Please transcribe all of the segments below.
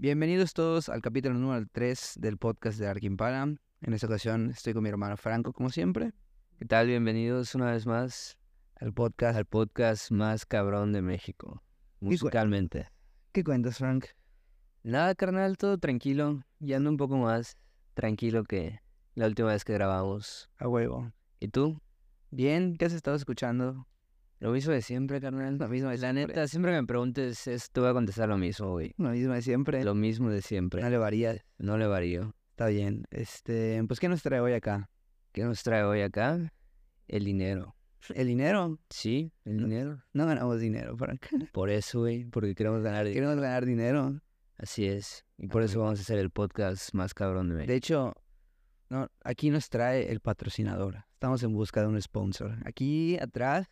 Bienvenidos todos al capítulo número 3 del podcast de Arquimpala. En esta ocasión estoy con mi hermano Franco, como siempre, ¿Qué tal? Bienvenidos una vez más al podcast. al podcast más cabrón de México, musicalmente. ¿Qué cuentas, Frank? Nada, carnal, todo tranquilo. Ya ando un poco más tranquilo que la última vez que grabamos. A huevo. ¿Y tú? Bien, ¿qué has estado escuchando? Lo mismo de siempre, carnal. Lo mismo de La siempre. neta, siempre que me preguntes, es, te voy a contestar lo mismo, güey. Lo mismo de siempre. Lo mismo de siempre. No le varía. No le varío. Está bien. Este, pues, ¿qué nos trae hoy acá? ¿Qué nos trae hoy acá? El dinero. ¿El dinero? Sí, el No. dinero. No ganamos dinero, Frank. Por eso, güey, porque queremos ganar dinero. Queremos ganar dinero. Así es. Y por eso vamos a hacer el podcast más cabrón de México. De hecho, no, aquí nos trae el patrocinador. Estamos en busca de un sponsor. Aquí atrás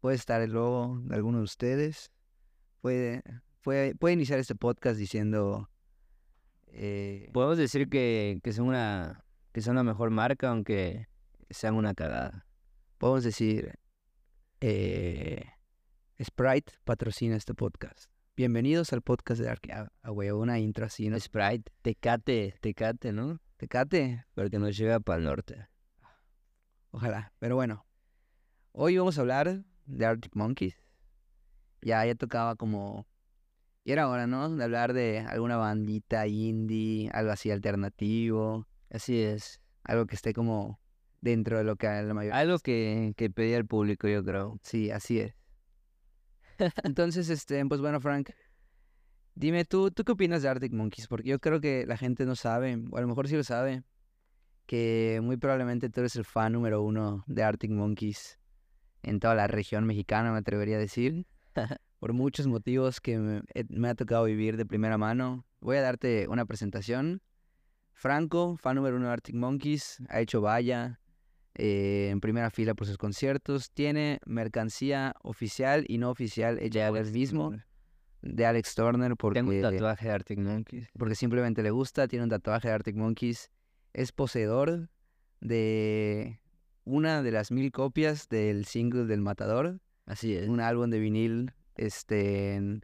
puede estar el logo de alguno de ustedes. Puede, puede, puede iniciar este podcast diciendo... eh, Podemos decir que, que son una que son la mejor marca, aunque sean una cagada. podemos decir... eh, Sprite patrocina este podcast. Bienvenidos al podcast de Arque... A, huevo, una intro así, ¿no? Sprite, Tecate, Tecate, ¿no? Tecate. Porque nos llega para el norte. Ojalá. Pero bueno, hoy vamos a hablar de Arctic Monkeys. Ya, ya tocaba como... Y era hora, ¿no? De hablar de alguna bandita indie, algo así alternativo, Así es. algo que esté como dentro de lo que la mayoría... Algo que, que pedía el público, yo creo. Sí, así es. Entonces, este, pues bueno, Frank, dime tú, ¿tú qué opinas de Arctic Monkeys? Porque yo creo que la gente no sabe, o a lo mejor sí lo sabe, que muy probablemente tú eres el fan número uno de Arctic Monkeys en toda la región mexicana, me atrevería a decir, por muchos motivos que me, eh, me ha tocado vivir de primera mano. Voy a darte una presentación. Franco, fan número uno de Arctic Monkeys, ha hecho valla, eh, en primera fila por sus conciertos. Tiene mercancía oficial y no oficial hecha por él mismo, de Alex Turner, porque, Tengo un tatuaje de Arctic Monkeys. porque simplemente le gusta. Tiene un tatuaje de Arctic Monkeys. Es poseedor de una de las mil copias del single del Matador, Así es. un álbum de vinil este,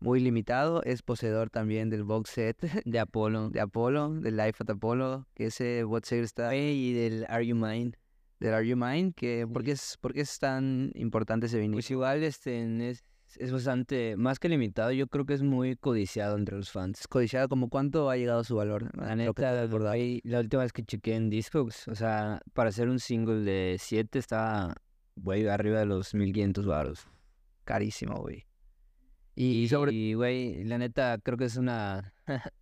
muy limitado. Es poseedor también del box set De Apolo. de Apollo, del Life at Apollo, que ese box set está y del Are You Mine. del Are You Mine, que ¿por, qué es, ¿por qué es tan importante ese vinil? Pues igual este es, es bastante, más que limitado, yo creo que es muy codiciado entre los fans. Es codiciado, como cuánto ha llegado su valor. La neta, la última vez que chequé en Discogs, o sea, para hacer un single de 7 estaba, güey, arriba de los 1500 baros. carísimo, güey. Y, Y sobre y, güey, la neta, creo que es una,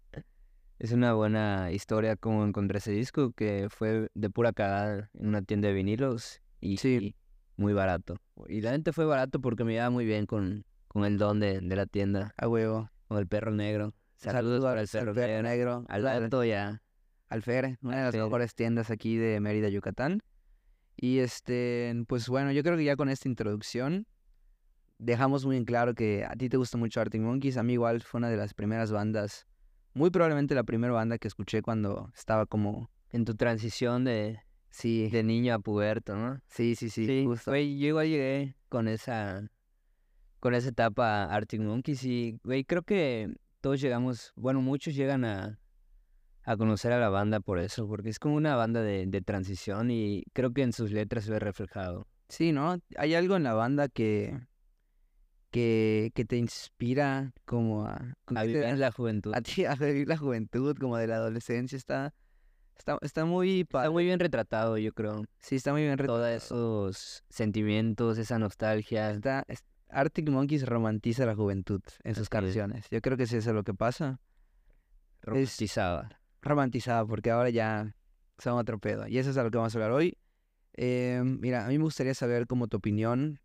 es una buena historia como encontré ese disco, que fue de pura cagada en una tienda de vinilos y, Sí. Muy barato. Y la neta fue barato porque me iba muy bien con, con el don de, de la tienda, a huevo. con el perro negro. Saludos para el perro, Perro negro. Al al, vato ya. al Fer, una de las mejores tiendas aquí de Mérida, Yucatán. Y este, pues bueno, yo creo que ya con esta introducción dejamos muy en claro que a ti te gusta mucho Arctic Monkeys. A mí igual fue una de las primeras bandas, muy probablemente la primera banda que escuché cuando estaba como, En tu transición de, sí, de niño a puberto, ¿no? sí, sí, sí, justo. Güey, yo igual llegué con esa, con esa etapa Arctic Monkeys y, güey, creo que todos llegamos, bueno, muchos llegan a, a conocer a la banda por eso, porque es como una banda de, de transición y creo que en sus letras se ve reflejado. Sí, ¿no? Hay algo en la banda que, que, que te inspira como a, A vivir la juventud. a ti a vivir la juventud, como de la adolescencia. Está, está, está muy Está muy bien retratado, yo creo. Sí, está muy bien Todos retratado. esos sentimientos, esa nostalgia. Está, es- Arctic Monkeys romantiza la juventud en sus Así es. canciones. Yo creo que sí, eso es lo que pasa. romantizada. Romantizada, porque ahora ya son otro pedo. Y eso es a lo que vamos a hablar hoy. Eh, mira, a mí me gustaría saber como tu opinión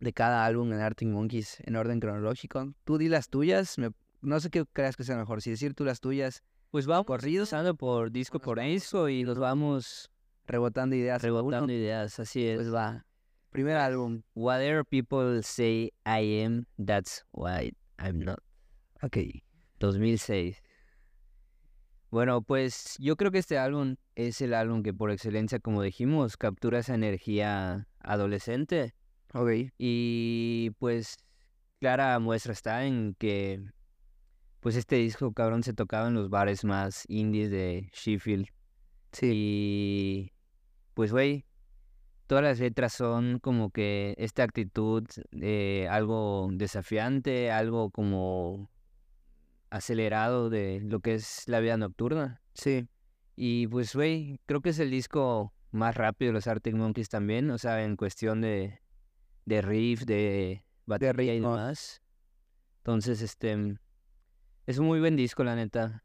de cada álbum en Arctic Monkeys en orden cronológico. Tú di las tuyas. me- no sé qué creas que sea mejor. Si decir tú las tuyas, Pues vamos corridos, pasando por disco por disco y los vamos rebotando ideas. rebotando ideas, así es. Pues va. Primer álbum. Whatever people say I am, that's why I'm not. Ok. 2006. Bueno, pues yo creo que este álbum es el álbum que por excelencia, como dijimos, captura esa energía adolescente. Ok. Y pues clara muestra está en que pues este disco, cabrón, se tocaba en los bares más indies de Sheffield. Sí. Y pues, güey, todas las letras son como que esta actitud de algo desafiante, algo como acelerado de lo que es la vida nocturna. Sí. Y pues, güey, creo que es el disco más rápido de los Arctic Monkeys también, o sea, en cuestión de, de riff, de batería y ritmos. demás. Entonces, este, es un muy buen disco, la neta.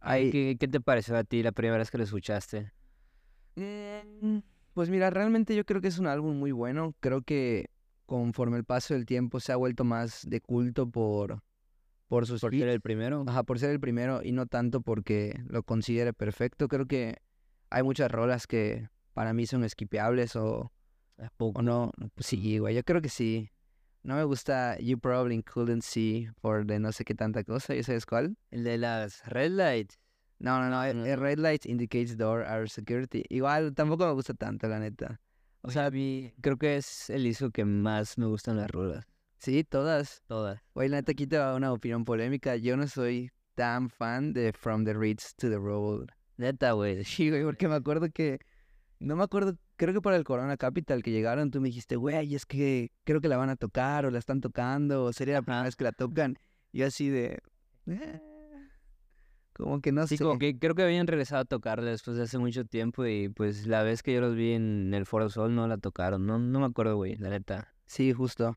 Hay- ¿Qué, qué te pareció a ti la primera vez que lo escuchaste? Mm, Pues mira, realmente yo creo que es un álbum muy bueno. Creo que conforme el paso del tiempo se ha vuelto más de culto por, por sus era hits. el primero. Ajá, por ser el primero y no tanto porque lo considere perfecto. Creo que hay muchas rolas que para mí son skipeables o, o no. Pues sí, güey, yo creo que sí. No me gusta You Probably Couldn't See por de no sé qué tanta cosa. ¿Ya sabes cuál? El de las Red Lights. No, no, no. el- No. el Red Light Indicates Door Our Security. Igual tampoco me gusta tanto, la neta. O sea, mí creo que es el disco que más me gustan las rolas. Sí, todas. Todas. Güey, la neta, aquí te va una opinión polémica. Yo no soy tan fan de From the Ritz to the Road. Neta, güey. Sí, güey, porque me acuerdo que. No me acuerdo, creo que para el Corona Capital que llegaron, tú me dijiste, güey, es que creo que la van a tocar o la están tocando o sería la primera vez que la tocan. Y yo así de. "Eh", como que no Sí, sé. como que creo que habían regresado a tocarla después de hace mucho tiempo y pues la vez que yo los vi en el Foro Sol no la tocaron. No, no me acuerdo, güey, la neta. Sí, justo.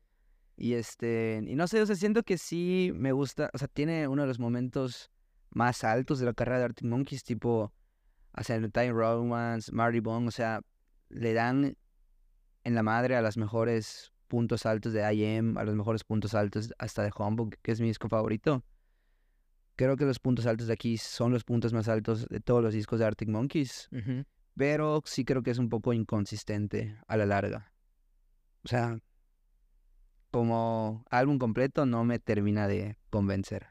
Y este, y no sé, o sea, siento que sí me gusta, o sea, tiene uno de los momentos más altos de la carrera de Arctic Monkeys, tipo, o sea, Time Romance, Marty Bong, o sea, le dan en la madre a los mejores puntos altos de IM, a los mejores puntos altos hasta de Humbug, que es mi disco favorito. Creo que los puntos altos de aquí son los puntos más altos de todos los discos de Arctic Monkeys, pero sí creo que es un poco inconsistente a la larga. O sea, como álbum completo no me termina de convencer.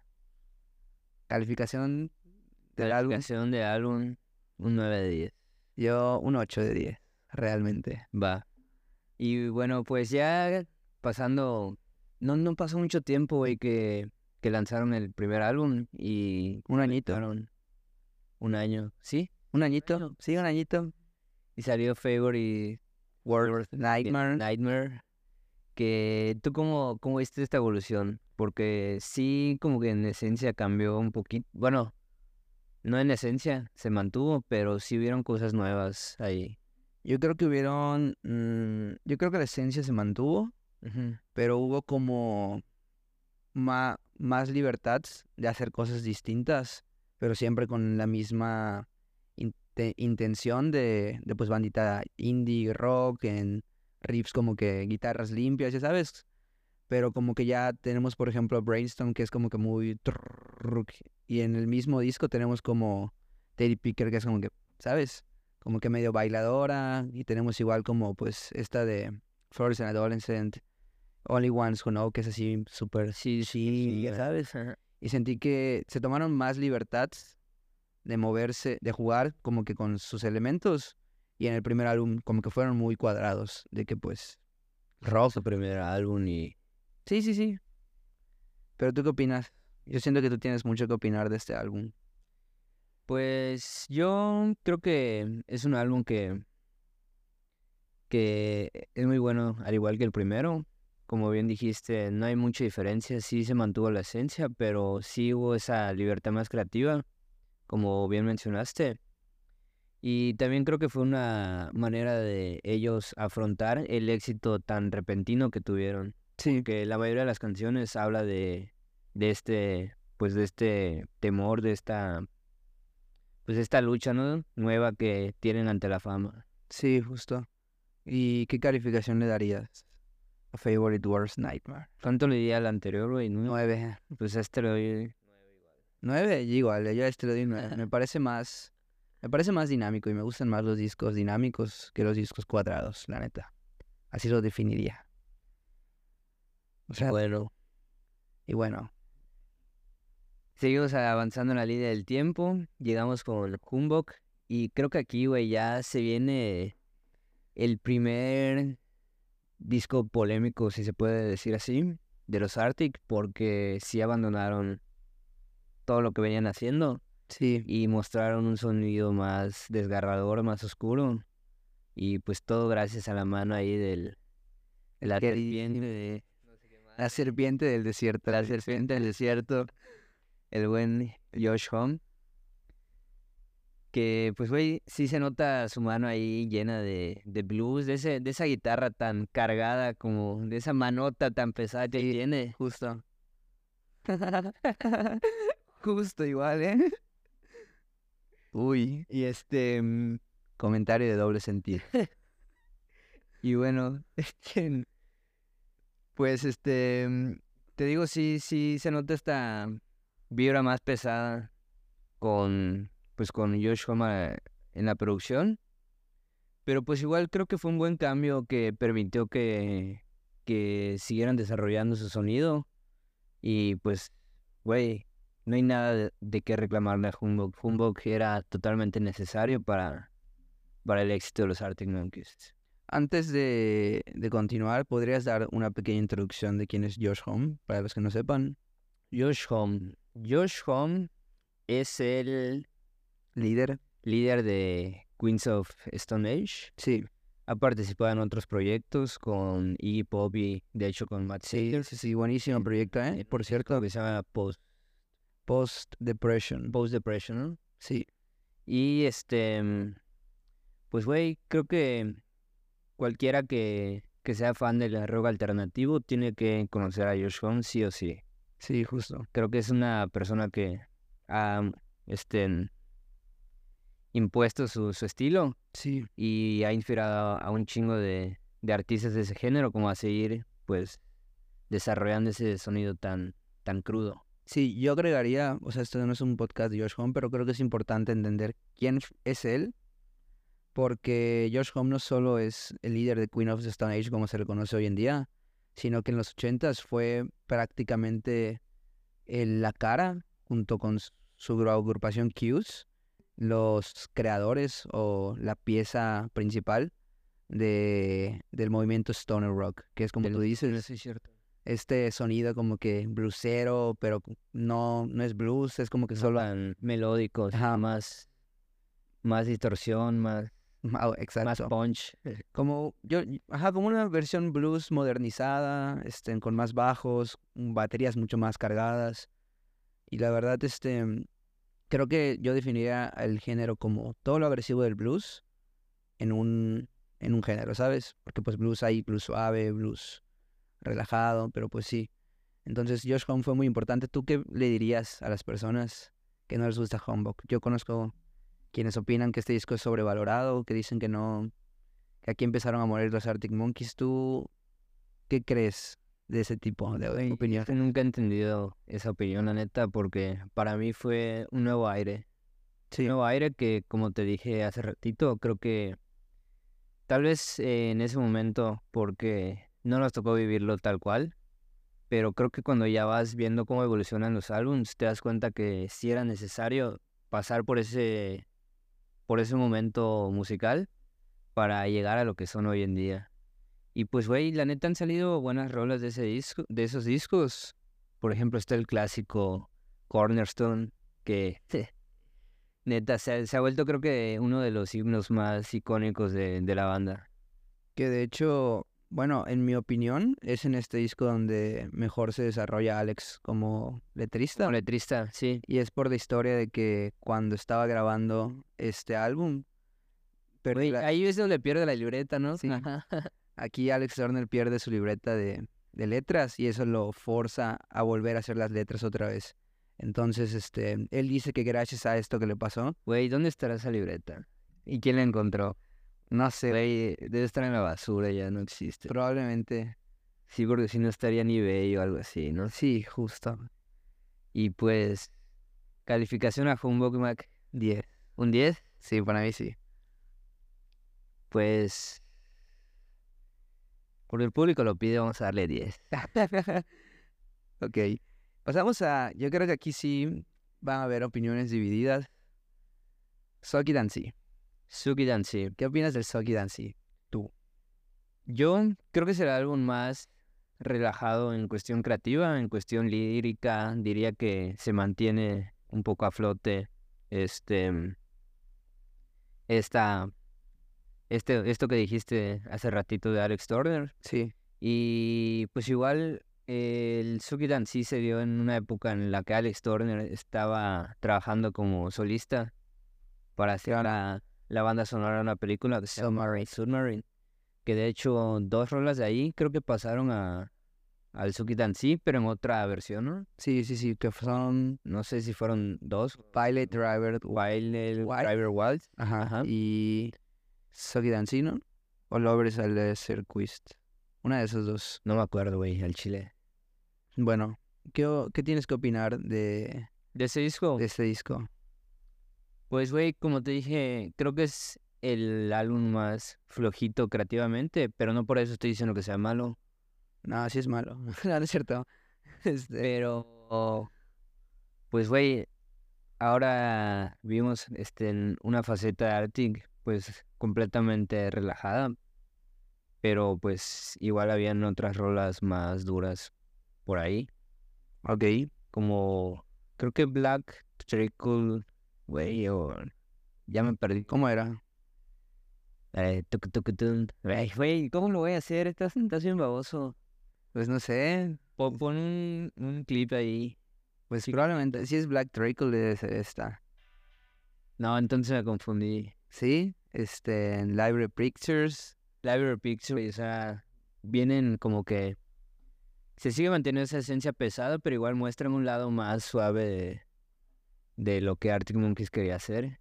Calificación del álbum, Calificación de álbum, un 9 de 10. yo un 8 de 10, realmente. Va. Y bueno, pues ya pasando, no, no pasó mucho tiempo, güey, que, que lanzaron el primer álbum y Un añito. un año, ¿sí? Un añito, sí, un añito. Y salió Favorite Worth Nightmare. Nightmare. Que tú cómo, cómo viste esta evolución? Porque sí, como que en esencia cambió un poquito. Bueno, no en esencia, se mantuvo, pero sí hubieron cosas nuevas ahí. Yo creo que hubieron, mm, yo creo que la esencia se mantuvo, pero hubo como ma- más libertad de hacer cosas distintas, pero siempre con la misma inte- intención de, de pues bandita indie, rock, en riffs como que guitarras limpias, ya sabes. Pero como que ya tenemos, por ejemplo, Brainstorm, que es como que muy... Y en el mismo disco tenemos como Teddy Picker, que es como que, ¿sabes? Como que medio bailadora. Y tenemos igual como pues esta de Flores and Adolescent, Only Ones Who Know, que es así súper... Sí, Sí, ya sabes. Y sentí que se tomaron más libertad de moverse, de jugar como que con sus elementos. Y en el primer álbum como que fueron muy cuadrados. De que pues... Rock. Su primer álbum y Sí, sí, sí. Pero tú qué opinas? Yo siento que tú tienes mucho que opinar de este álbum. Pues yo creo que es un álbum que, que es muy bueno, al igual que el primero. Como bien dijiste, no hay mucha diferencia, sí se mantuvo la esencia, pero sí hubo esa libertad más creativa, como bien mencionaste. Y también creo que fue una manera de ellos afrontar el éxito tan repentino que tuvieron. Sí. Que la mayoría de las canciones habla de, de este, pues de este temor, de esta pues esta lucha, ¿no? Nueva que tienen ante la fama. Sí, justo. ¿Y qué calificación le darías a Favorite Worst Nightmare? ¿Cuánto le di al anterior, güey? Nueve. Pues a este le doy... Nueve, igual, yo a este le doy nueve. Me parece más, me parece más dinámico y me gustan más los discos dinámicos que los discos cuadrados, la neta. Así lo definiría. O sea, Bueno, y bueno, seguimos avanzando en la línea del tiempo. Llegamos con Humbug. Y creo que aquí, güey, ya se viene el primer disco polémico, si se puede decir así, de los Arctic, porque sí abandonaron todo lo que venían haciendo Sí, y mostraron un sonido más desgarrador, más oscuro. Y pues todo gracias a la mano ahí del la queridísimo. serpiente de la serpiente del desierto. la serpiente del desierto, el buen Josh Home. Que pues güey, sí se nota su mano ahí llena de, de blues, de ese, de esa guitarra tan cargada como de esa manota tan pesada que Sí. tiene. Justo. Justo igual, ¿eh? Uy, Y este mm, comentario de doble sentido. Y bueno, pues este, mm, te digo, sí, sí se nota esta vibra más pesada con, pues con Josh Homme en la producción. Pero pues igual creo que fue un buen cambio que permitió que, que siguieran desarrollando su sonido. Y pues, güey, no hay nada de, de qué reclamarle a Humbug. Humbug era totalmente necesario para, para el éxito de los Arctic Monkeys. Antes de, de continuar, ¿podrías dar una pequeña introducción de quién es Josh Home? Para los que no sepan. Josh Home. Josh Home es el Líder. líder de Queens of Stone Age. Sí, Ha participado en otros proyectos con Iggy Pop y de hecho con Matt sí, Sager. sí, sí, buenísimo en- proyecto, ¿eh? Por disco cierto, Que se llama Post, Post Depression. Post Depression, ¿no? Sí, Y este, mm, pues güey, creo que cualquiera que, que sea fan del rock alternativo tiene que conocer a Josh Home sí o sí. Sí, justo. Creo que es una persona que ha este, impuesto su, su estilo Sí, y ha inspirado a un chingo de, de artistas de ese género como a seguir pues desarrollando ese sonido tan, tan crudo. sí, yo agregaría, o sea, esto no es un podcast de Josh Home, pero creo que es importante entender quién es él, porque Josh Home no solo es el líder de Queen of the Stone Age como se le conoce hoy en día, sino que en los 80s fue prácticamente la cara, junto con su gru- agrupación Q's, los creadores o la pieza principal de, del movimiento Stoner Rock, que es como tú dices, cierto. este sonido como que bluesero, pero no, no es blues, es como que solo... tan melódicos, Ajá. más, más distorsión, más, Ah, más Exacto. punch. Como, yo, ajá, como una versión blues modernizada, este, con más bajos, mm, baterías mucho más cargadas. Y la verdad, este, creo que yo definiría el género como todo lo agresivo del blues en un, en un género, ¿sabes? Porque pues blues hay blues suave, blues relajado, pero pues sí. Entonces Josh Home fue muy importante. ¿Tú qué le dirías a las personas que no les gusta Humbug? Yo conozco quienes opinan que este disco es sobrevalorado, que dicen que no, que aquí empezaron a morir los Arctic Monkeys. ¿Tú qué crees de ese tipo de Güey, opinión? es que nunca he entendido esa opinión, la neta, porque para mí fue un nuevo aire. Sí, nuevo aire que, como te dije hace ratito, creo que tal vez eh, en ese momento, porque no nos tocó vivirlo tal cual, pero creo que cuando ya vas viendo cómo evolucionan los álbums, te das cuenta que sí era necesario pasar por ese, por ese momento musical para llegar a lo que son hoy en día. Y pues, güey, la neta han salido buenas rolas de ese disco, de esos discos. Por ejemplo, está el clásico Cornerstone, que neta se ha, vuelto creo que uno de los himnos más icónicos de, de la banda. que de hecho, bueno, en mi opinión, es en este disco donde mejor se desarrolla Alex como letrista. Como letrista, sí. Y es por la historia de que cuando estaba grabando este álbum, pero la- ahí es donde pierde la libreta, ¿no? Sí. Ajá. aquí Alex Turner pierde su libreta de, de letras y eso lo forza a volver a hacer las letras otra vez. Entonces, este, él dice que gracias a esto que le pasó, Güey, ¿dónde estará esa libreta? ¿Y quién la encontró? No sé, Güey, debe estar en la basura, ya no existe. probablemente, Sí, porque si no estaría en eBay o algo así, ¿no? sí, justo, Y pues, calificación a Humbug Mac, 10. ¿un 10? Sí, para mí sí. Pues, porque el público lo pide, vamos a darle 10. ok, pasamos a, yo creo que aquí sí van a haber opiniones divididas. Socky Dancy, Suki Dancy. ¿qué opinas del Socky Dancy? Yo creo que será el álbum más relajado en cuestión creativa, en cuestión lírica, diría que se mantiene un poco a flote este esta este esto que dijiste hace ratito de Alex Turner Sí, y pues igual el Suki sí se dio en una época en la que Alex Turner estaba trabajando como solista para hacer la, la banda sonora de una película de Submarine. Submarine. Que de hecho dos rolas de ahí creo que pasaron a al Suki sí, pero en otra versión, ¿no? sí, sí, sí, que son No sé si fueron dos. Pilot Driver Wild Wild. Driver Wild. ajá, Ajá. y Soggy Dancino o Lovers al de. Una de esos dos. No me acuerdo, güey, al chile. Bueno, ¿qué, qué tienes que opinar de, De ese disco. de este disco? Pues, güey, como te dije, creo que es el álbum más flojito creativamente, pero no por eso estoy diciendo que sea malo. No, sí es malo. no, no es cierto. Este, Pero, pues, güey, ahora vimos este, en una faceta de Arctic, pues, completamente relajada. Pero, pues, igual habían otras rolas más duras por ahí. ok. Como, creo que Black Trickle, güey, o... Ya me perdí. ¿Cómo era? Eh, tuc, tuc, tun. Ay, güey, ¿cómo lo voy a hacer? Estás, estás bien baboso. Pues no sé. Po- Pon un, un clip ahí. Pues Sí. probablemente. Si es Black Trickle debe ser esta. No, entonces me confundí. Sí, este, en Library Pictures. Library Picture, o sea, vienen como que se sigue manteniendo esa esencia pesada, pero igual muestran un lado más suave de, de lo que Arctic Monkeys quería hacer.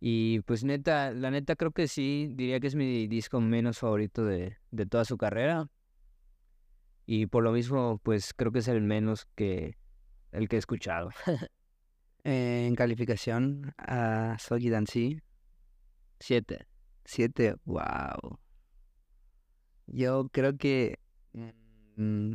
Y pues neta, la neta creo que sí, diría que es mi disco menos favorito de, de toda su carrera. Y por lo mismo, pues creo que es el menos que el que he escuchado. En calificación a Soggy Dancy, Siete. 7. Wow. Yo creo que mm,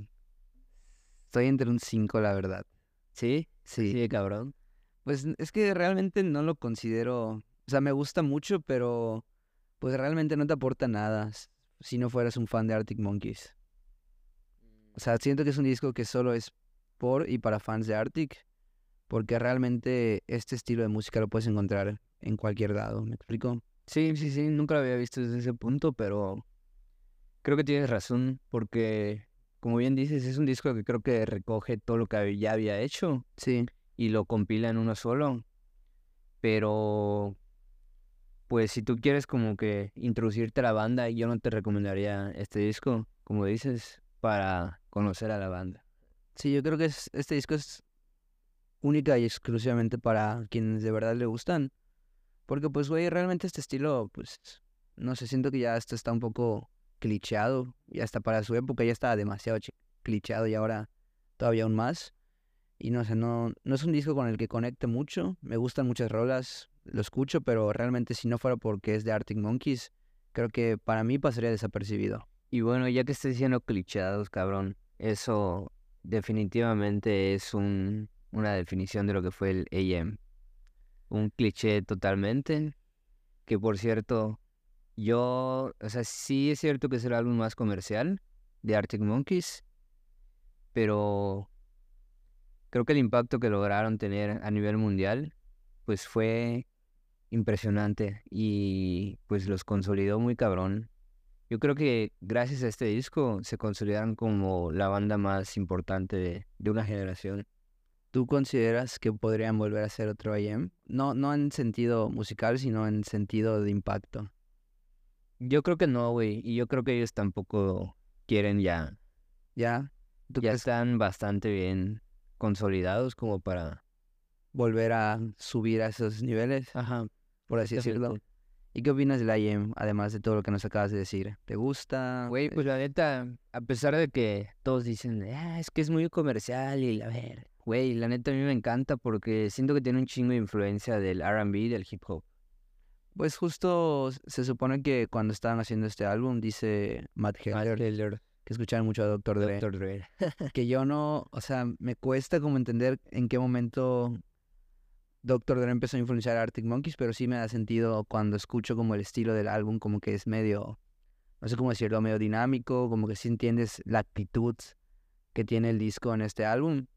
estoy entre un 5, la verdad. ¿Sí? Sí. Sí, cabrón. Pues es que realmente no lo considero. O sea, me gusta mucho, pero pues realmente no te aporta nada si no fueras un fan de Arctic Monkeys. O sea, siento que es un disco que solo es por y para fans de Arctic, porque realmente este estilo de música lo puedes encontrar en cualquier lado. ¿Me explico? Sí, sí, sí, nunca lo había visto desde ese punto, pero creo que tienes razón, porque como bien dices, es un disco que creo que recoge todo lo que ya había hecho Sí. Y lo compila en uno solo. Pero, pues si tú quieres como que introducirte a la banda, yo no te recomendaría este disco, como dices, para conocer a la banda. Sí, yo creo que es, este disco es única y exclusivamente para quienes de verdad le gustan. Porque, pues, güey, realmente este estilo, pues, no sé, siento que ya esto está un poco clicheado. Ya está para su época, ya estaba demasiado clicheado y ahora todavía aún más. Y no sé, no, no es un disco con el que conecte mucho. Me gustan muchas rolas, lo escucho, pero realmente si no fuera porque es de Arctic Monkeys, creo que para mí pasaría desapercibido. Y bueno, ya que estoy diciendo clichados, cabrón, eso definitivamente es un, una definición de lo que fue el AM. Un cliché totalmente, que por cierto, yo, o sea, sí es cierto que es el álbum más comercial de Arctic Monkeys, pero creo que el impacto que lograron tener a nivel mundial, pues fue impresionante y pues los consolidó muy cabrón. Yo creo que gracias a este disco se consolidaron como la banda más importante de, de una generación. ¿Tú consideras que podrían volver a hacer otro IM? No, no en sentido musical, sino en sentido de impacto. Yo creo que no, güey, y yo creo que ellos tampoco quieren ya. ¿Ya? ¿Tú Ya crees están bastante bien consolidados como para... volver a subir a esos niveles, Ajá, por así decirlo? ¿Y qué opinas del IM, además de todo lo que nos acabas de decir? ¿Te gusta? Güey, ¿Te- pues la neta, a pesar de que todos dicen, ah, es que es muy comercial y a ver, güey, la neta a mí me encanta porque siento que tiene un chingo de influencia del R&B y del hip hop. Pues justo se supone que cuando estaban haciendo este álbum, dice Matt Heller, Taylor, que escuchaban mucho a Dr. Dre, Dr. Dre. que yo no, o sea, me cuesta como entender en qué momento Dr. Dre empezó a influenciar a Arctic Monkeys, pero sí me da sentido cuando escucho como el estilo del álbum, como que es medio, no sé cómo decirlo, medio dinámico, como que sí entiendes la actitud que tiene el disco en este álbum,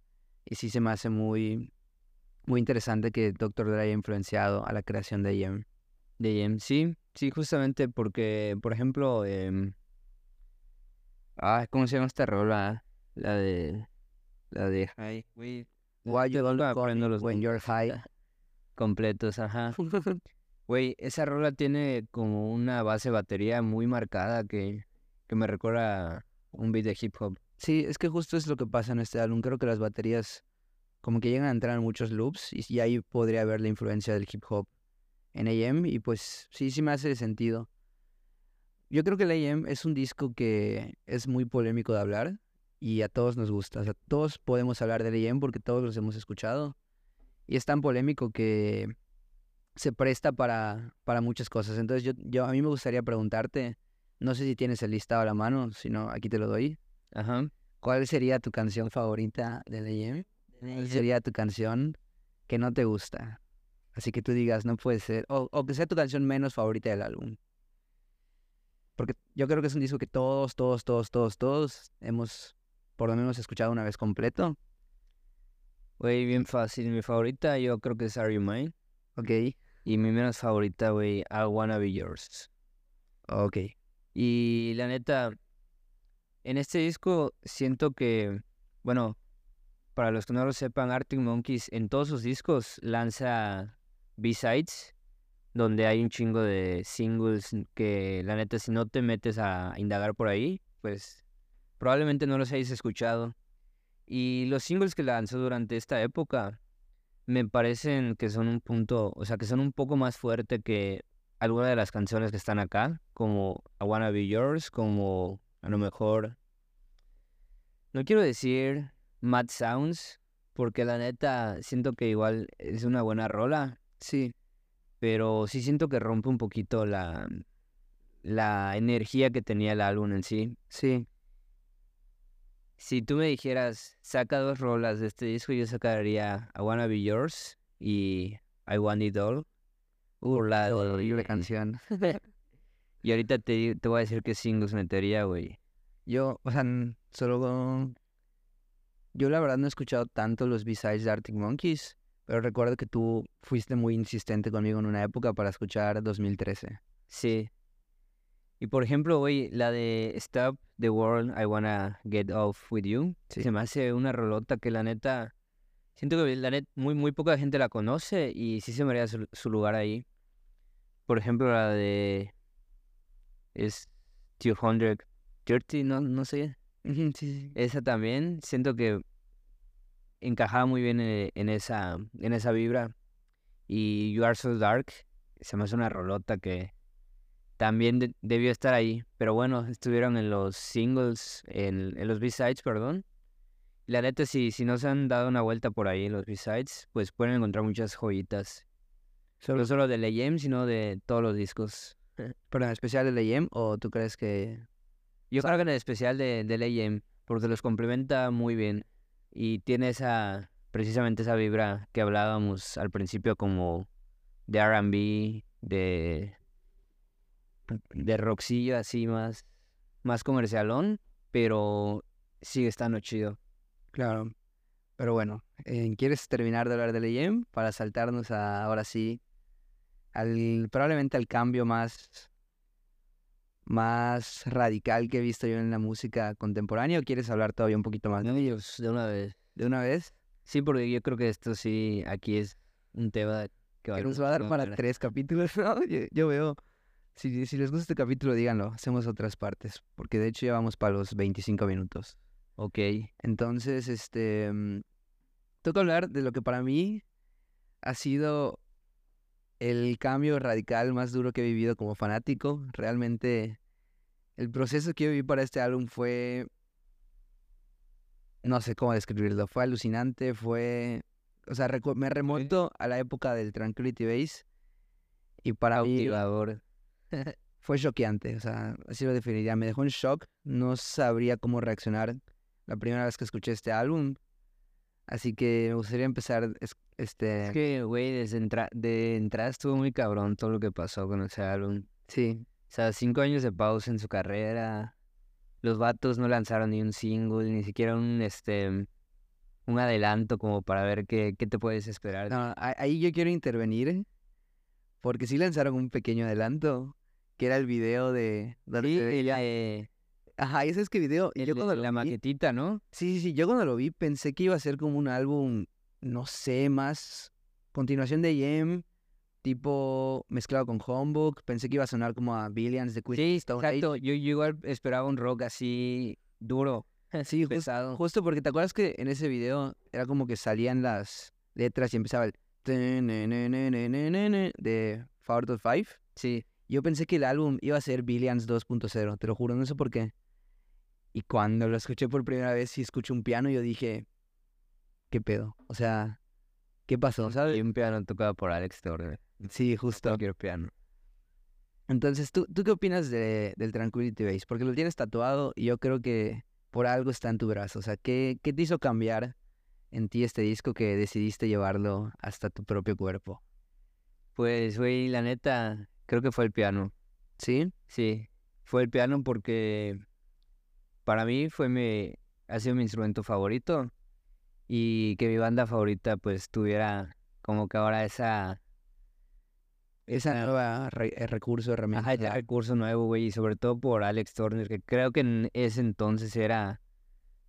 y sí se me hace muy, muy interesante que Dr. Dre haya influenciado a la creación de AM. De sí, sí, justamente porque, por ejemplo, em, ah, ¿cómo se llama esta rola? La de, la de High, güey. Why you don't me los when you're high. completos, ajá. Güey, esa rola tiene como una base de batería muy marcada que, que me recuerda a un beat de hip hop. Sí, es que justo es lo que pasa en este álbum. Creo que las baterías como que llegan a entrar en muchos loops y, y ahí podría haber la influencia del hip hop en AM y pues sí, sí me hace sentido. Yo creo que el AM es un disco que es muy polémico de hablar y a todos nos gusta. O sea, todos podemos hablar del AM porque todos los hemos escuchado. Y es tan polémico que se presta para, para muchas cosas. Entonces yo, yo a mí me gustaría preguntarte, no sé si tienes el listado a la mano, si no, aquí te lo doy. Ajá. ¿Cuál sería tu canción favorita del AM? ¿Cuál sería tu canción que no te gusta? Así que tú digas, no puede ser. O, o que sea tu canción menos favorita del álbum. Porque yo creo que es un disco que todos, todos, todos, todos, todos hemos por lo menos escuchado una vez completo. Güey, bien fácil. Mi favorita yo creo que es Are You Mine. Ok, Y mi menos favorita, güey, I Wanna Be Yours. ok. Y la neta, en este disco siento que, bueno, para los que no lo sepan, Arctic Monkeys en todos sus discos lanza B-sides, donde hay un chingo de singles que la neta si no te metes a indagar por ahí, pues probablemente no los hayas escuchado. Y los singles que lanzó durante esta época me parecen que son un punto, o sea, que son un poco más fuerte que algunas de las canciones que están acá, como I Wanna Be Yours, como a lo mejor, no quiero decir Mad Sounds, porque la neta siento que igual es una buena rola, Sí, pero sí siento que rompe un poquito la, la energía que tenía el álbum en sí. sí. Si tú me dijeras, saca dos rolas de este disco, yo sacaría I Wanna Be Yours y I Want It All. Por la Horrible canción. Y ahorita te, te voy a decir qué singles metería, güey. Yo, o sea, solo... con- Yo la verdad no he escuchado tanto los B-sides de Arctic Monkeys, pero recuerdo que tú fuiste muy insistente conmigo en una época para escuchar 2013. Sí. Y por ejemplo, güey, la de Stop the World, I Wanna Get Off With You. Sí. Se me hace una rolota que la neta... Siento que la neta muy, muy poca gente la conoce y sí se me haría su, su lugar ahí. Por ejemplo, la de... Es 230, no, no sé. Sí, sí. Esa también, siento que encajaba muy bien en, en esa, en esa vibra. Y You Are So Dark, se me hace una rolota que también de- debió estar ahí. Pero bueno, estuvieron en los singles, en, en los B-sides, perdón. La neta, si, si no se han dado una vuelta por ahí en los B-sides, pues pueden encontrar muchas joyitas. Solo- No solo de Jam, sino de todos los discos. ¿Pero en especial el AM o tú crees que...? Yo creo que en especial de, de AM, porque los complementa muy bien. Y tiene esa, precisamente esa vibra que hablábamos al principio como de R&B, de, de así más, más comercialón, pero sigue estando chido. Claro. Pero bueno, eh, ¿quieres terminar de hablar del AM para saltarnos a, ahora sí al probablemente al cambio más más radical que he visto yo en la música contemporánea o quieres hablar todavía un poquito más No, Dios, de una vez. de una vez? Sí, porque yo creo que esto sí, aquí es un tema que Que nos va a dar no, para tres capítulos, ¿no? Yo, yo veo, si, si les gusta este capítulo, díganlo, hacemos otras partes, porque de hecho ya vamos para los 25 minutos. Ok, Entonces, este, mm, toca hablar de lo que para mí ha sido el cambio radical más duro que he vivido como fanático. Realmente, el proceso que yo viví para este álbum fue, no sé cómo describirlo, fue alucinante, fue, o sea, me remonto a la época del Tranquility Base y para mí fue choqueante, o sea, así lo definiría. Me dejó en shock, no sabría cómo reaccionar la primera vez que escuché este álbum. Así que me gustaría empezar, es- este, Es que, güey, desde entra- de entrada estuvo muy cabrón todo lo que pasó con ese álbum. sí, O sea, cinco años de pausa en su carrera. Los vatos no lanzaron ni un single, ni siquiera un, este, un adelanto como para ver qué, qué te puedes esperar. No, ahí yo quiero intervenir porque sí lanzaron un pequeño adelanto, que era el video de... Sí, eh, Ajá, ese es que video. y el yo lo la vi- maquetita, ¿no? Sí, sí, sí. Yo cuando lo vi pensé que iba a ser como un álbum, no sé, más continuación de Yem, tipo mezclado con Homebook. Pensé que iba a sonar como a Billions de Queen Sí, Stone Age. exacto. Yo, yo igual esperaba un rock así duro, Sí, pesado. justo porque te acuerdas que en ese video era como que salían las letras y empezaba el de Four to Five. Sí, Yo pensé que el álbum iba a ser Billions 2.0, te lo juro, no sé por qué. Y cuando lo escuché por primera vez y escuché un piano, yo dije, ¿qué pedo? O sea, ¿qué pasó? y ¿Sabes? un piano tocado por Alex Turner. Sí, justo. Cualquier piano. Entonces, ¿tú, ¿tú qué opinas de, del Tranquility Base? Porque lo tienes tatuado y yo creo que por algo está en tu brazo. O sea, ¿qué, qué te hizo cambiar en ti este disco que decidiste llevarlo hasta tu propio cuerpo? Pues, güey, la neta, creo que fue el piano. ¿Sí? Sí, fue el piano porque para mí fue mi, ha sido mi instrumento favorito y que mi banda favorita pues tuviera como que ahora esa, Esa nueva re- eh, recurso, herramienta. ajá, ese recurso nuevo, güey, y sobre todo por Alex Turner, que creo que en ese entonces era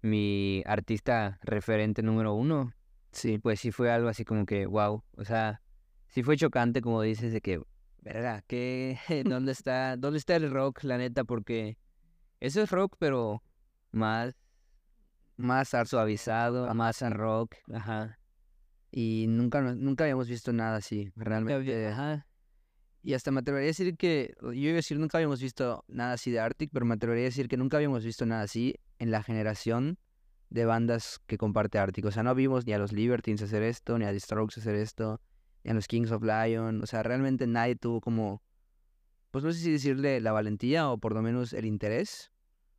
mi artista referente número uno, Sí. pues sí fue algo así como que, wow, o sea, sí fue chocante como dices de que, verga, ¿qué, dónde está, dónde está el rock, la neta? Porque eso es rock, pero más Más suavizado, más en rock, ajá. Y nunca, nunca habíamos visto nada así, realmente. Ajá. Y hasta me atrevería a decir que, yo iba a decir nunca habíamos visto nada así de Arctic, pero me atrevería a decir que nunca habíamos visto nada así en la generación de bandas que comparte Arctic. O sea, no vimos ni a los Libertines hacer esto, ni a The Strokes hacer esto, ni a los Kings of Lion. O sea, realmente nadie tuvo como, pues no sé si decirle la valentía o por lo menos el interés,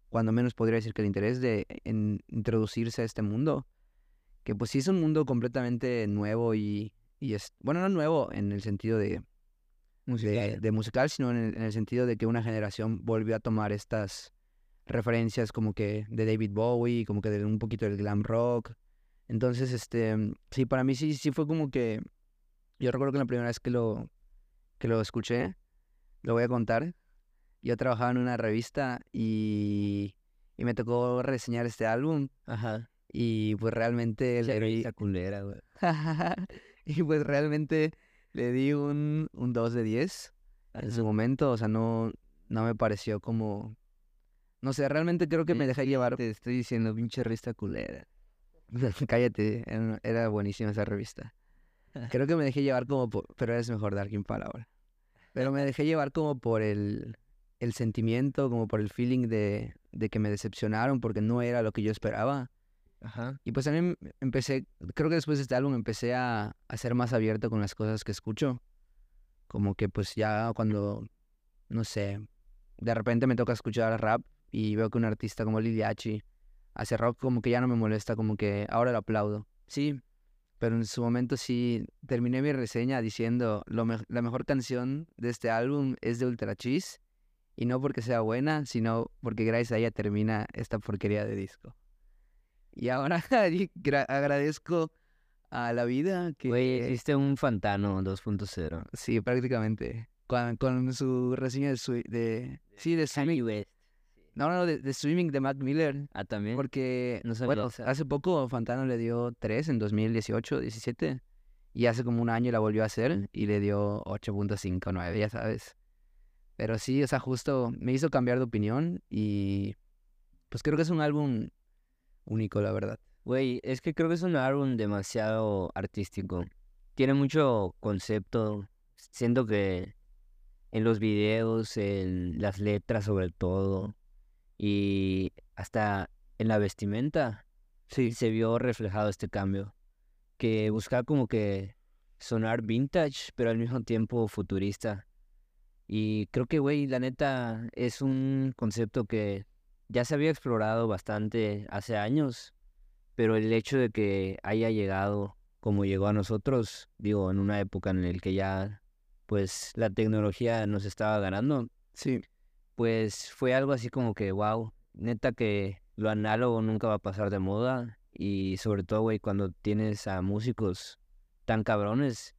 cuando menos podría decir que el interés de en introducirse a este mundo. Que pues sí es un mundo completamente nuevo y, y es, bueno, no nuevo en el sentido de, de, de musical, sino en el, en el sentido de que una generación volvió a tomar estas referencias como que de David Bowie, como que de un poquito del glam rock. Entonces, este, sí, para mí sí, sí fue como que, yo recuerdo que la primera vez que lo, que lo escuché, lo voy a contar, yo trabajaba en una revista y, y me tocó reseñar este álbum Ajá. y pues realmente le di, Esa culera, güey. y pues realmente le di un, un 2 de 10 en su momento, o sea, no, no me pareció como, no sé, realmente creo que me dejé llevar, Te estoy diciendo, pinche rista culera. cállate, era, buenísima esa revista. Creo que me dejé llevar como por, pero es mejor dar quien palabra. Pero me dejé llevar como por el, el sentimiento, como por el feeling de, de que me decepcionaron porque no era lo que yo esperaba. Ajá. Y pues también empecé, creo que después de este álbum empecé a, a ser más abierto con las cosas que escucho. Como que pues ya cuando, no sé, de repente me toca escuchar rap y veo que un artista como Lil Yachty hace rock, como que ya no me molesta, como que ahora lo aplaudo. Sí, pero en su momento sí terminé mi reseña diciendo lo me- la mejor canción de este álbum es de Ultra Cheese y no porque sea buena, sino porque gracias a ella termina esta porquería de disco. Y ahora agradezco a la vida que Güey, hiciste un Fantano 2.0. sí, prácticamente con, con su reseña de, swi- de sí, de. West. No, no, de, de streaming de Mac Miller. Ah, también. Porque, No bueno, hace poco Fantano le dio 3 en 2018, 17. Y hace como un año la volvió a hacer y le dio 8.5, 9, ya sabes. Pero sí, o sea, justo me hizo cambiar de opinión y pues creo que es un álbum único, la verdad. Güey, es que creo que es un álbum demasiado artístico. Tiene mucho concepto. Siento que en los videos, en las letras sobre todo, y hasta en la vestimenta, Sí, se vio reflejado este cambio. Que buscaba como que sonar vintage, pero al mismo tiempo futurista. Y creo que, güey, la neta es un concepto que ya se había explorado bastante hace años, pero el hecho de que haya llegado como llegó a nosotros, digo, en una época en la que ya, pues, la tecnología nos estaba ganando, sí, pues fue algo así como que, wow, neta que lo análogo nunca va a pasar de moda Y sobre todo, güey, cuando tienes a músicos tan cabrones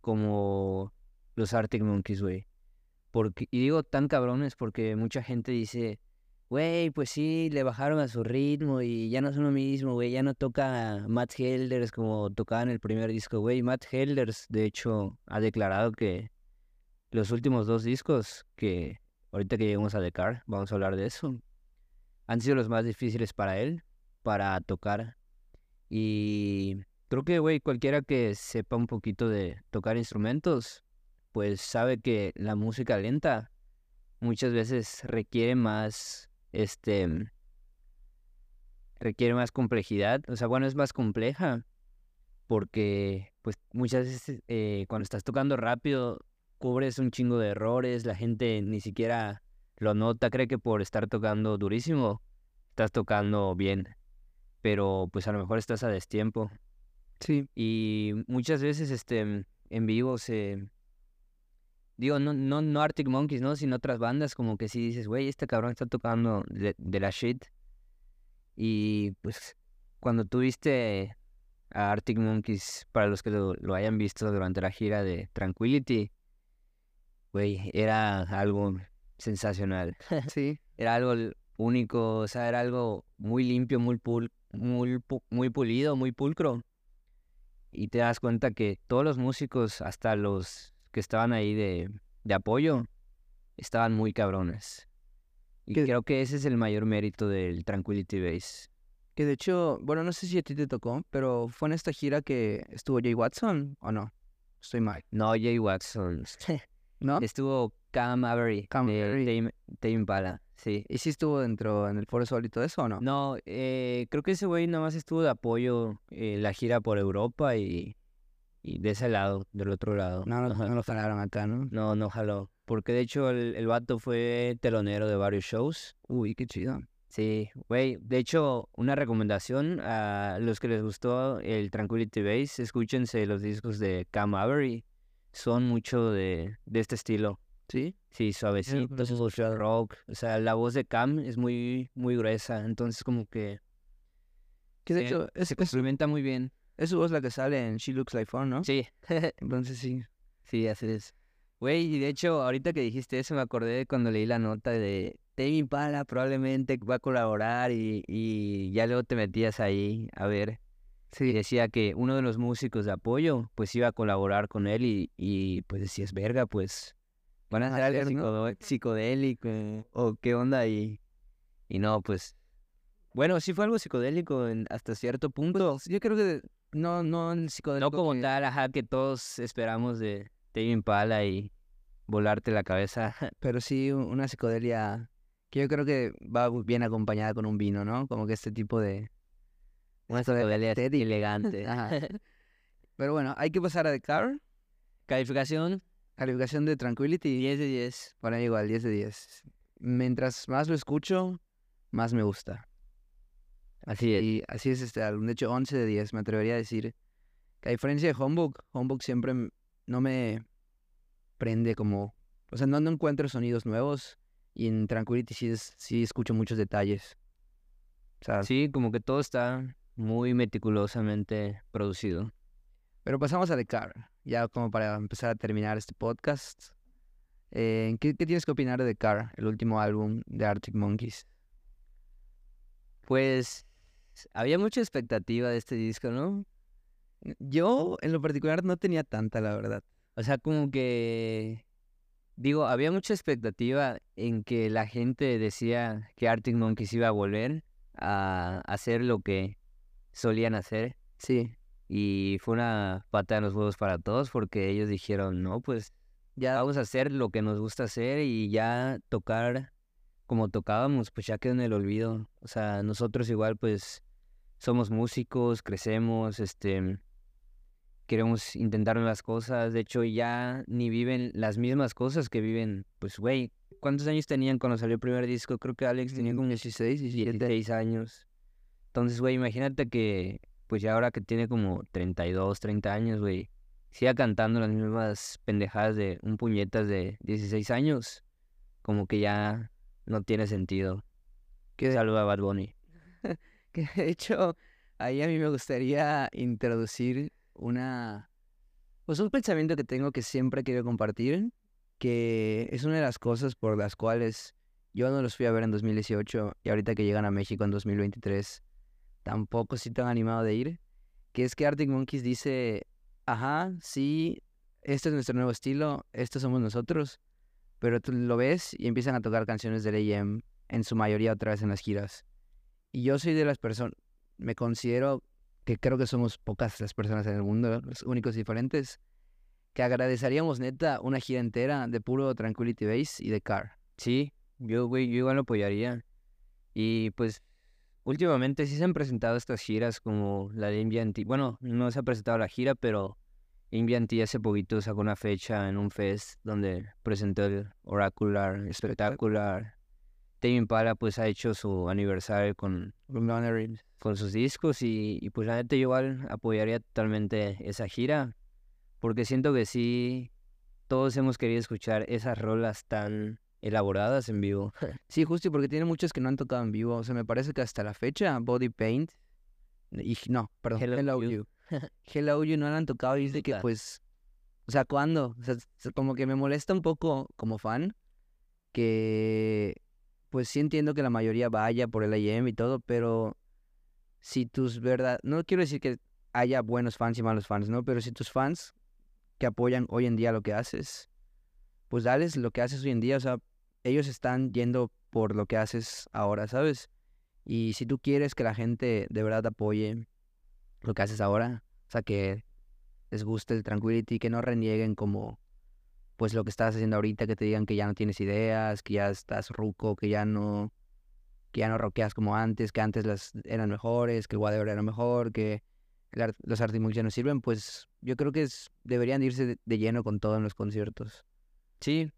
como los Arctic Monkeys, güey. Porque, y digo tan cabrones porque mucha gente dice, güey, pues sí, le bajaron a su ritmo y ya no son lo mismo, güey, ya no toca Matt Helders como tocaba en el primer disco, güey. Matt Helders, de hecho, ha declarado que los últimos dos discos, que ahorita que lleguemos a The Car, vamos a hablar de eso, han sido los más difíciles para él, para tocar. Y creo que, güey, cualquiera que sepa un poquito de tocar instrumentos, pues sabe que la música lenta muchas veces requiere más, este, requiere más complejidad. O sea, bueno, es más compleja porque, pues, muchas veces eh, cuando estás tocando rápido, cubres un chingo de errores, la gente ni siquiera lo nota, cree que por estar tocando durísimo, estás tocando bien, pero pues a lo mejor estás a destiempo. Sí. Y muchas veces este, en vivo se... Digo, no, no, no Arctic Monkeys, ¿no? Sino otras bandas, como que si dices, güey, este cabrón está tocando de, de la shit. Y pues cuando tuviste a Arctic Monkeys, para los que lo, lo hayan visto durante la gira de Tranquility, güey, era algo sensacional. Sí. era algo único, o sea, era algo muy limpio, muy, pul muy, muy pulido, muy pulcro. Y te das cuenta que todos los músicos, hasta los que estaban ahí de, de apoyo, estaban muy cabrones. Y Que- creo que ese es el mayor mérito del Tranquility Base. Que de hecho, bueno, no sé si a ti te tocó, pero fue en esta gira que estuvo Jay Watson o no. Estoy mal. No, Jay Watson. ¿No? Estuvo Cam Avery Cam de Avery. Tame, Tame Impala, sí. ¿Y si estuvo dentro en el Foro Sol y todo eso o no? No, eh, creo que ese güey nada más estuvo de apoyo en la gira por Europa y, y de ese lado, del otro lado. No, no, no lo jalaron acá, ¿no? No, no jaló. Porque de hecho el, el vato fue telonero de varios shows. Uy, qué chido. Sí, güey. De hecho, una recomendación a los que les gustó el Tranquility Base, escúchense los discos de Cam Avery. Son mucho de, de este estilo. ¿Sí? Sí, suavecito, pues, escuchado. rock. O sea, la voz de Cam es muy, muy gruesa. Entonces, como que Que de hecho, es, se complementa muy bien. Es su voz la que sale en She Looks Like Fun, ¿no? Sí, Entonces sí. sí, así es. Güey, y de hecho, ahorita que dijiste eso, me acordé cuando leí la nota de Tame Impala probablemente va a colaborar y, y ya luego te metías ahí a ver. Y Sí. decía que uno de los músicos de apoyo, pues iba a colaborar con él y, y pues decías, verga, pues van a hacer algo ¿no? psicodélico o qué onda y, y no, pues, bueno, sí fue algo psicodélico en, hasta cierto punto. Pues, yo creo que no, no el psicodélico. No como que- tal, ajá, que todos esperamos de Tame Impala y volarte la cabeza. Pero sí una psicodelia que yo creo que va bien acompañada con un vino, ¿no? Como que este tipo de... Una psicodelia elegante. Ajá. Pero bueno, hay que pasar a The Car. Calificación, Calificación de Tranquility. 10 de 10. Para mí igual, 10 de 10. Mientras más lo escucho, más me gusta. Así es. Y así es este álbum. De hecho, 11 de 10, me atrevería a decir. Que a diferencia de Homebook, Homebook siempre no me prende como... O sea, no, no encuentro sonidos nuevos. Y en Tranquility sí, es- sí escucho muchos detalles. O sea, Sí, como que todo está muy meticulosamente producido. Pero pasamos a The Car, ya como para empezar a terminar este podcast. Eh, ¿qué, qué tienes que opinar de The Car, el último álbum de Arctic Monkeys? Pues había mucha expectativa de este disco, ¿no? Yo, en lo particular, no tenía tanta, la verdad. O sea, como que digo, había mucha expectativa en que la gente decía que Arctic Monkeys iba a volver a hacer lo que solían hacer Sí, y fue una pata en los huevos para todos porque ellos dijeron, no, pues ya vamos a hacer lo que nos gusta hacer y ya tocar como tocábamos, pues ya quedó en el olvido. O sea, nosotros igual pues somos músicos, crecemos, este, queremos intentar nuevas cosas. De hecho, ya ni viven las mismas cosas que viven, pues, güey. ¿Cuántos años tenían cuando salió el primer disco? Creo que Alex tenía como 16, 17. 16 años. Entonces, güey, imagínate que, pues ya ahora que tiene como 32, 30 años, güey, siga cantando las mismas pendejadas de un puñetas de 16 años. Como que ya no tiene sentido. Que, Saluda a Bad Bunny. de hecho, Ahí a mí me gustaría introducir una, pues un pensamiento que tengo que siempre quiero compartir, que es una de las cosas por las cuales yo no los fui a ver en 2018 y ahorita que llegan a México en 2023, tampoco estoy tan animado de ir, que es que Arctic Monkeys dice, ajá, sí, este es nuestro nuevo estilo, estos somos nosotros, pero tú lo ves y empiezan a tocar canciones del AM en su mayoría otra vez en las giras. Y yo soy de las personas, me considero que creo que somos pocas las personas en el mundo, los únicos diferentes, que agradeceríamos neta una gira entera de puro Tranquility Base y de Car. Sí, yo, güey, yo igual lo apoyaría. Y pues últimamente sí se han presentado estas giras como la de Invianti. Bueno, no se ha presentado la gira, pero Invianti hace poquito sacó una fecha en un fest donde presentó el Oracular, Espectacular. Tame Impala pues ha hecho su aniversario con, con sus discos y, y pues la neta yo igual apoyaría totalmente esa gira porque siento que sí todos hemos querido escuchar esas rolas tan elaboradas en vivo. Sí, justo porque tiene muchas que no han tocado en vivo. O sea, me parece que hasta la fecha, Body Paint, y no, perdón, Hello, You. Hello You no la han tocado y dice que pues, o sea, ¿cuándo? O sea, como que me molesta un poco como fan que pues sí entiendo que la mayoría vaya por el IM y todo, pero si tus verdad, no quiero decir que haya buenos fans y malos fans, ¿no? Pero si tus fans que apoyan hoy en día lo que haces, pues dales lo que haces hoy en día, o sea, ellos están yendo por lo que haces ahora, ¿sabes? Y si tú quieres que la gente de verdad apoye lo que haces ahora, o sea, que les guste el Tranquility, que no renieguen como pues lo que estás haciendo ahorita, que te digan que ya no tienes ideas, que ya estás ruco, que ya no que ya no rockeas como antes, que antes las eran mejores, que el Whatever era mejor, que los Arctic ya no sirven, pues yo creo que es, deberían irse de, lleno con todo en los conciertos. Sí,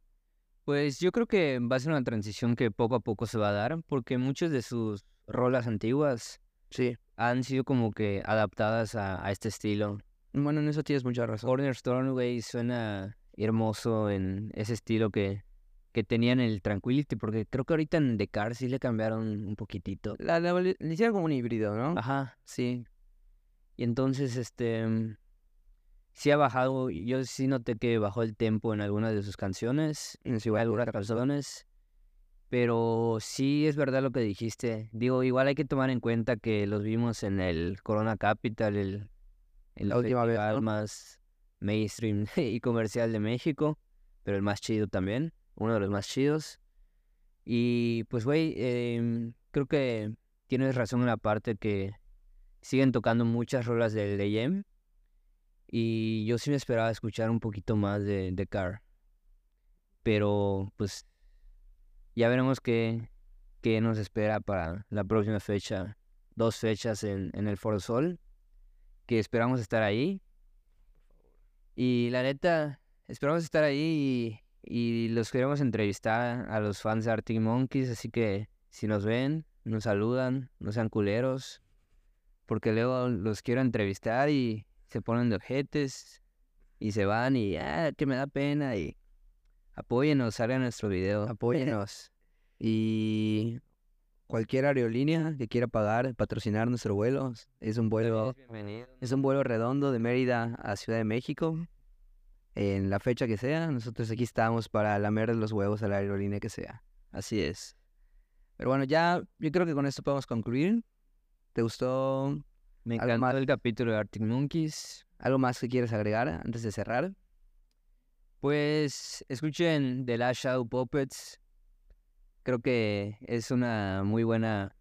pues yo creo que va a ser una transición que poco a poco se va a dar, porque muchas de sus rolas antiguas sí. han sido como que adaptadas a, este estilo. Bueno, en eso tienes mucha razón. Corner Stormway suena hermoso en ese estilo que, que tenían el Tranquility, porque creo que ahorita en The Car sí le cambiaron un poquitito. La, le hicieron como un híbrido, ¿no? Ajá, sí. Y entonces, este, mm, sí ha bajado, yo sí noté que bajó el tempo en algunas de sus canciones, en algunas canciones, pero sí es verdad lo que dijiste. Digo, igual hay que tomar en cuenta que los vimos en el Corona Capital, el, el la última vez, más mainstream y comercial de México, pero el más chido también, uno de los más chidos. Y pues, güey, em, creo que tienes razón en la parte que siguen tocando muchas rolas de AM. Y yo sí me esperaba escuchar un poquito más de, The Car. Pero pues ya veremos qué, qué nos espera para la próxima fecha. Dos fechas en, en el Foro Sol. Que esperamos estar ahí. Y la neta, esperamos estar ahí y, y los queremos entrevistar a los fans de Arctic Monkeys. Así que si nos ven, nos saludan, no sean culeros porque luego los quiero entrevistar y se ponen de ojetes y se van y, ah, que me da pena y apóyenos, salga nuestro video, apóyenos. y cualquier aerolínea que quiera pagar, patrocinar nuestro vuelo, es un vuelo, es un vuelo redondo de Mérida a Ciudad de México. En la fecha que sea, nosotros aquí estamos para lamer los huevos a la aerolínea que sea. Así es. Pero bueno, ya yo creo que con esto podemos concluir. ¿Te gustó? Me encantó el capítulo de Arctic Monkeys. ¿Algo más que quieres agregar antes de cerrar? Pues escuchen The Last Shadow Puppets. Creo que es una muy buena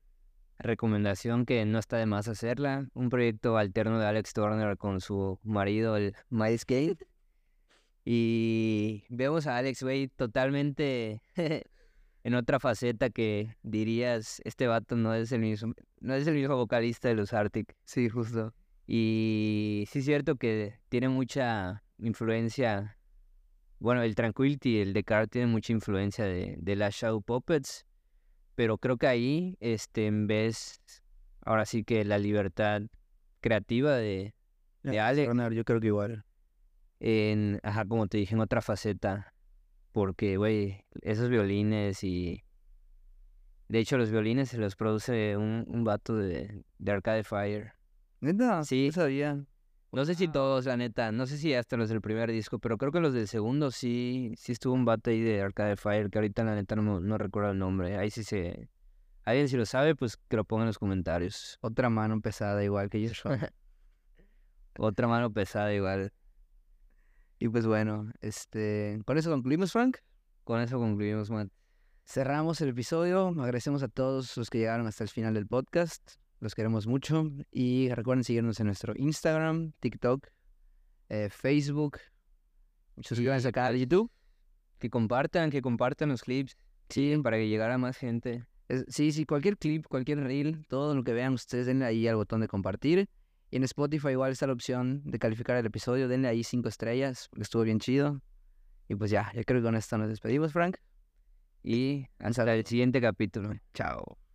recomendación que no está de más hacerla. Un proyecto alterno de Alex Turner con su marido, el Miles Gate. Y vemos a Alex Wade totalmente en otra faceta que dirías, este vato no es el mismo, no es el mismo vocalista de los Arctic. Sí, justo. Y sí es cierto que tiene mucha influencia. Bueno, el Tranquility, el Descartes tiene mucha influencia de, de las Shadow Puppets. Pero creo que ahí, este, en vez, ahora sí que la libertad creativa de, de Alex. Yo creo que igual. En, ajá, como te dije, en otra faceta porque, güey, esos violines y... De hecho, los violines se los produce un, un vato de, de Arcade Fire. ¿Neta? Sí. No sabía. No sé si todos, la neta, no sé si hasta los del primer disco, pero creo que los del segundo sí, sí estuvo un vato ahí de Arcade Fire, que ahorita la neta no, no recuerdo el nombre. Ahí sí se... Alguien si lo sabe, pues que lo ponga en los comentarios. Otra mano pesada igual que yo. Otra mano pesada igual. y pues bueno, este, con eso concluimos, Frank. Con eso concluimos, man. Cerramos el episodio. Agradecemos a todos los que llegaron hasta el final del podcast. Los queremos mucho. Y recuerden seguirnos en nuestro Instagram, TikTok, eh, Facebook. Suscríbanse al canal de YouTube. Que compartan, que compartan los clips. Sí, para que llegara más gente. Es- sí, sí, cualquier clip, cualquier reel, todo lo que vean ustedes, denle ahí al botón de compartir. Y en Spotify igual está la opción de calificar el episodio. Denle ahí cinco estrellas, porque estuvo bien chido. Y pues ya, yo creo que con esto nos despedimos, Frank. Y hasta el siguiente capítulo. Chao.